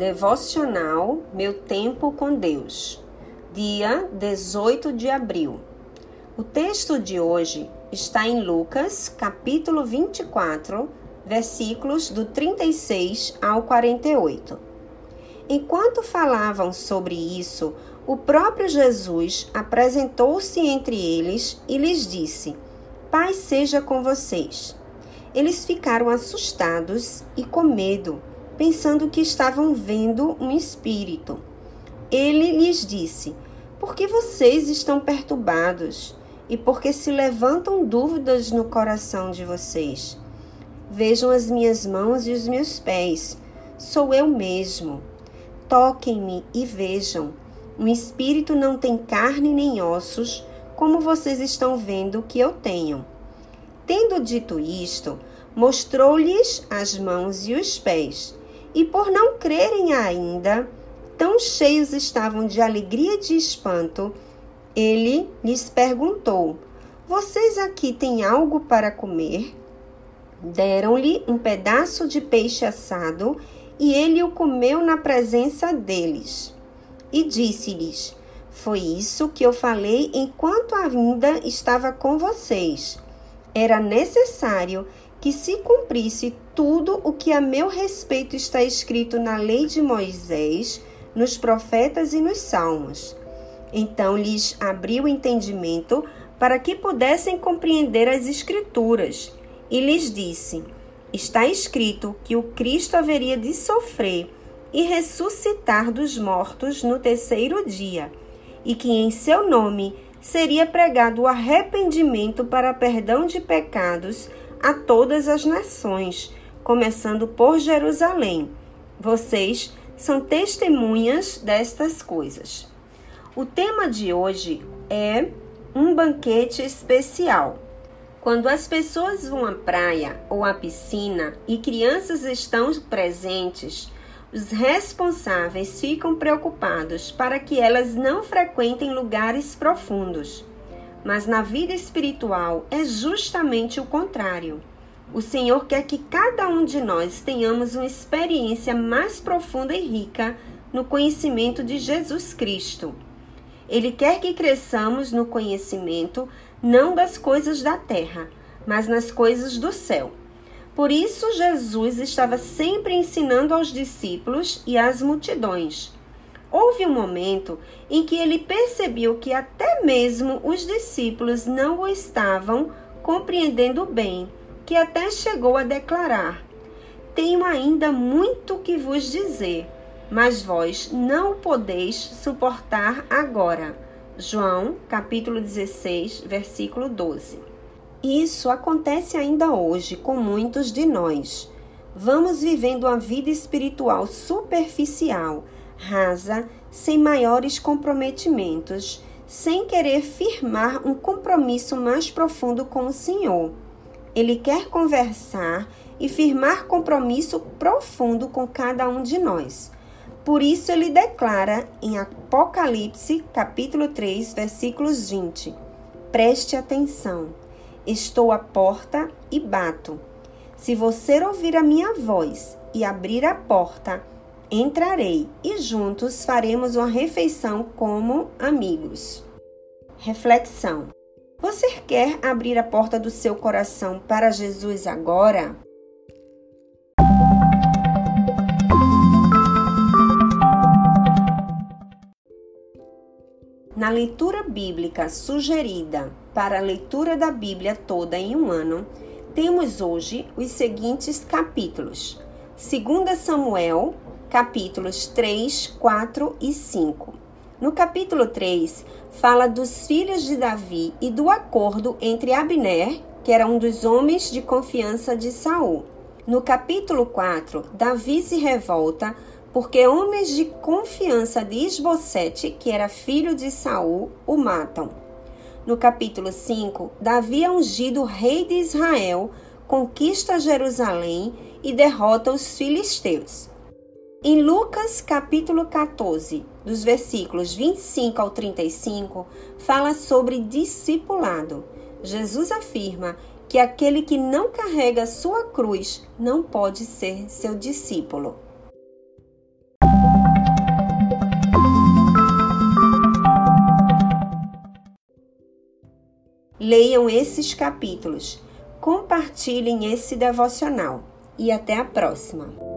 Devocional Meu Tempo com Deus, dia 18 de abril. O texto de hoje está em Lucas, capítulo 24, versículos do 36 ao 48. Enquanto falavam sobre isso, o próprio Jesus apresentou-se entre eles e lhes disse: Paz seja com vocês. Eles ficaram assustados e com medo pensando que estavam vendo um espírito. Ele lhes disse: Por que vocês estão perturbados? E por que se levantam dúvidas no coração de vocês? Vejam as minhas mãos e os meus pés. Sou eu mesmo. Toquem-me e vejam. Um espírito não tem carne nem ossos, como vocês estão vendo que eu tenho. Tendo dito isto, mostrou-lhes as mãos e os pés e por não crerem ainda, tão cheios estavam de alegria e de espanto, ele lhes perguntou: Vocês aqui têm algo para comer? Deram-lhe um pedaço de peixe assado e ele o comeu na presença deles. E disse-lhes: Foi isso que eu falei enquanto ainda estava com vocês. Era necessário que se cumprisse tudo o que a meu respeito está escrito na lei de Moisés, nos profetas e nos salmos. Então lhes abriu o entendimento para que pudessem compreender as Escrituras, e lhes disse: Está escrito que o Cristo haveria de sofrer e ressuscitar dos mortos no terceiro dia, e que em seu nome seria pregado o arrependimento para perdão de pecados a todas as nações, começando por Jerusalém. Vocês são testemunhas destas coisas. O tema de hoje é um banquete especial. Quando as pessoas vão à praia ou à piscina e crianças estão presentes, os responsáveis ficam preocupados para que elas não frequentem lugares profundos. Mas na vida espiritual é justamente o contrário. O Senhor quer que cada um de nós tenhamos uma experiência mais profunda e rica no conhecimento de Jesus Cristo. Ele quer que cresçamos no conhecimento não das coisas da terra, mas nas coisas do céu. Por isso, Jesus estava sempre ensinando aos discípulos e às multidões. Houve um momento em que ele percebeu que até mesmo os discípulos não o estavam compreendendo bem, que até chegou a declarar: Tenho ainda muito que vos dizer, mas vós não o podeis suportar agora. João, capítulo 16, versículo 12. Isso acontece ainda hoje com muitos de nós. Vamos vivendo a vida espiritual superficial rasa, sem maiores comprometimentos, sem querer firmar um compromisso mais profundo com o Senhor. Ele quer conversar e firmar compromisso profundo com cada um de nós. Por isso ele declara em Apocalipse, capítulo 3, versículos 20: Preste atenção. Estou à porta e bato. Se você ouvir a minha voz e abrir a porta, entrarei e juntos faremos uma refeição como amigos. Reflexão: Você quer abrir a porta do seu coração para Jesus agora? Na leitura bíblica sugerida para a leitura da Bíblia toda em um ano, temos hoje os seguintes capítulos: 2 Samuel, capítulos 3, 4 e 5. No capítulo 3, fala dos filhos de Davi e do acordo entre Abner, que era um dos homens de confiança de Saul. No capítulo 4, Davi se revolta porque homens de confiança de Esbocete, que era filho de Saul, o matam. No capítulo 5, Davi é ungido rei de Israel, conquista Jerusalém e derrota os filisteus. Em Lucas capítulo 14, dos versículos 25 ao 35, fala sobre discipulado. Jesus afirma que aquele que não carrega sua cruz não pode ser seu discípulo. Leiam esses capítulos, compartilhem esse devocional e até a próxima!